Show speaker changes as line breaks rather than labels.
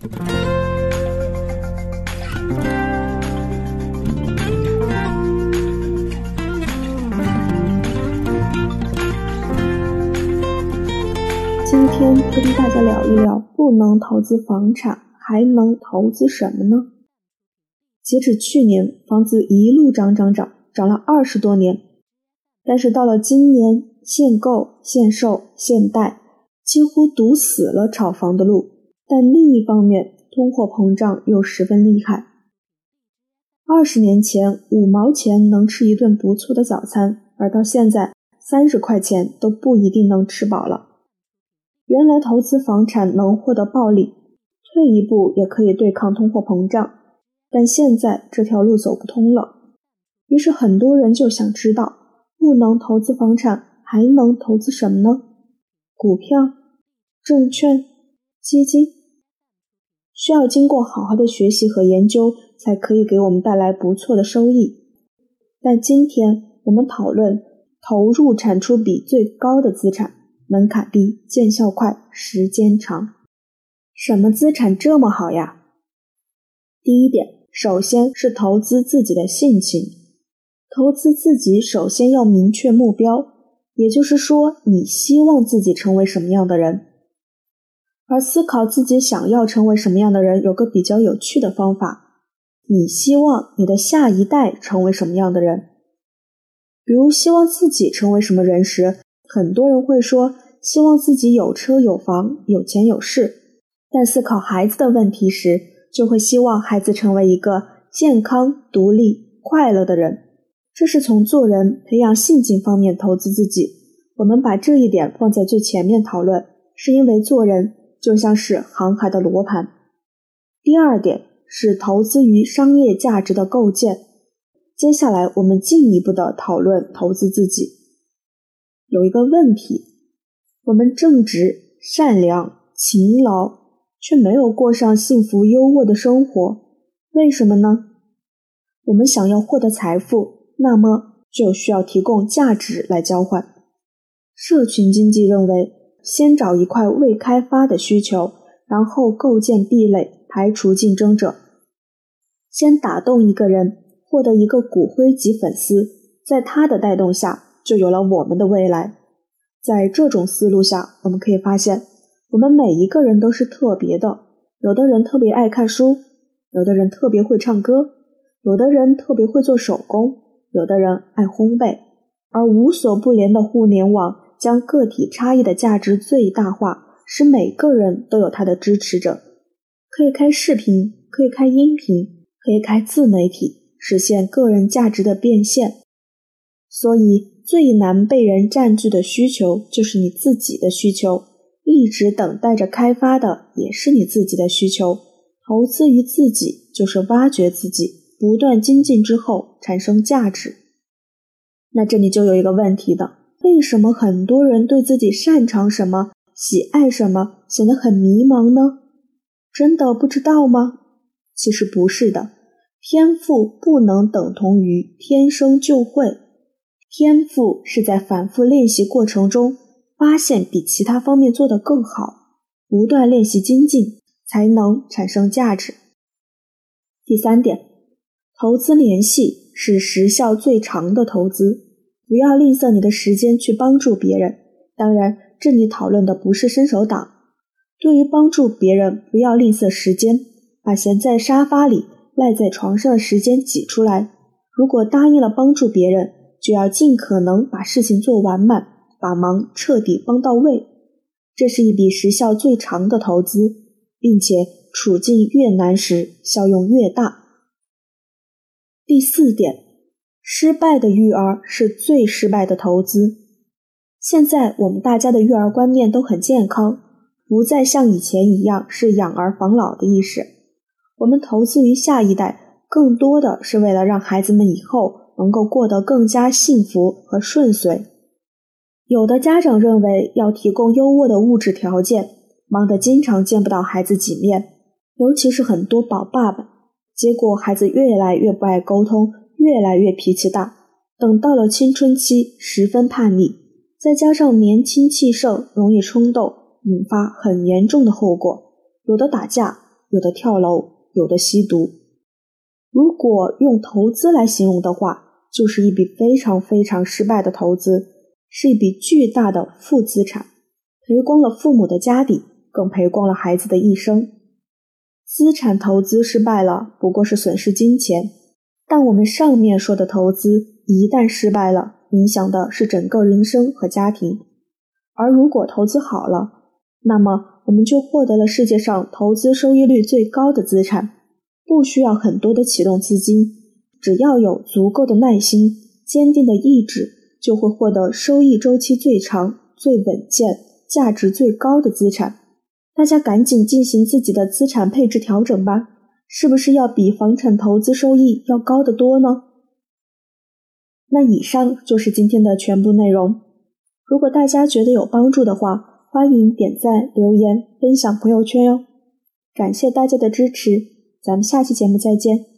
今天跟大家聊一聊，不能投资房产，还能投资什么呢？截止去年，房子一路涨涨涨，涨了二十多年。但是到了今年，限购、限售、限贷，几乎堵死了炒房的路。但另一方面，通货膨胀又十分厉害。二十年前，五毛钱能吃一顿不错的早餐，而到现在，三十块钱都不一定能吃饱了。原来投资房产能获得暴利，退一步也可以对抗通货膨胀，但现在这条路走不通了。于是很多人就想知道，不能投资房产，还能投资什么呢？股票、证券、基金，需要经过好好的学习和研究，才可以给我们带来不错的收益。但今天我们讨论投入产出比最高的资产。门槛低，见效快，时间长。什么资产这么好呀？第一点，首先是投资自己的性情。投资自己，首先要明确目标，也就是说，你希望自己成为什么样的人。而思考自己想要成为什么样的人，有个比较有趣的方法：你希望你的下一代成为什么样的人？比如，希望自己成为什么人时。很多人会说，希望自己有车有房有钱有势，但思考孩子的问题时，就会希望孩子成为一个健康、独立、快乐的人。这是从做人、培养性情方面投资自己。我们把这一点放在最前面讨论，是因为做人就像是航海的罗盘。第二点是投资于商业价值的构建。接下来我们进一步的讨论投资自己。有一个问题，我们正直、善良、勤劳，却没有过上幸福优渥的生活，为什么呢？我们想要获得财富，那么就需要提供价值来交换。社群经济认为，先找一块未开发的需求，然后构建壁垒，排除竞争者。先打动一个人，获得一个骨灰级粉丝，在他的带动下。就有了我们的未来。在这种思路下，我们可以发现，我们每一个人都是特别的。有的人特别爱看书，有的人特别会唱歌，有的人特别会做手工，有的人爱烘焙。而无所不连的互联网将个体差异的价值最大化，使每个人都有他的支持者，可以开视频，可以开音频，可以开自媒体，实现个人价值的变现。所以。最难被人占据的需求就是你自己的需求，一直等待着开发的也是你自己的需求。投资于自己就是挖掘自己，不断精进之后产生价值。那这里就有一个问题的：为什么很多人对自己擅长什么、喜爱什么显得很迷茫呢？真的不知道吗？其实不是的，天赋不能等同于天生就会。天赋是在反复练习过程中发现比其他方面做得更好，不断练习精进才能产生价值。第三点，投资联系是时效最长的投资，不要吝啬你的时间去帮助别人。当然，这里讨论的不是伸手党。对于帮助别人，不要吝啬时间，把闲在沙发里、赖在床上的时间挤出来。如果答应了帮助别人，就要尽可能把事情做完满，把忙彻底帮到位。这是一笔时效最长的投资，并且处境越难时效用越大。第四点，失败的育儿是最失败的投资。现在我们大家的育儿观念都很健康，不再像以前一样是养儿防老的意识。我们投资于下一代，更多的是为了让孩子们以后。能够过得更加幸福和顺遂。有的家长认为要提供优渥的物质条件，忙得经常见不到孩子几面，尤其是很多宝爸爸。结果孩子越来越不爱沟通，越来越脾气大。等到了青春期，十分叛逆，再加上年轻气盛，容易冲动，引发很严重的后果。有的打架，有的跳楼，有的吸毒。如果用投资来形容的话，就是一笔非常非常失败的投资，是一笔巨大的负资产，赔光了父母的家底，更赔光了孩子的一生。资产投资失败了，不过是损失金钱，但我们上面说的投资一旦失败了，影响的是整个人生和家庭。而如果投资好了，那么我们就获得了世界上投资收益率最高的资产，不需要很多的启动资金，只要有足够的耐心、坚定的意志，就会获得收益周期最长、最稳健、价值最高的资产。大家赶紧进行自己的资产配置调整吧，是不是要比房产投资收益要高得多呢？那以上就是今天的全部内容。如果大家觉得有帮助的话，欢迎点赞、留言、分享朋友圈哟。感谢大家的支持，咱们下期节目再见。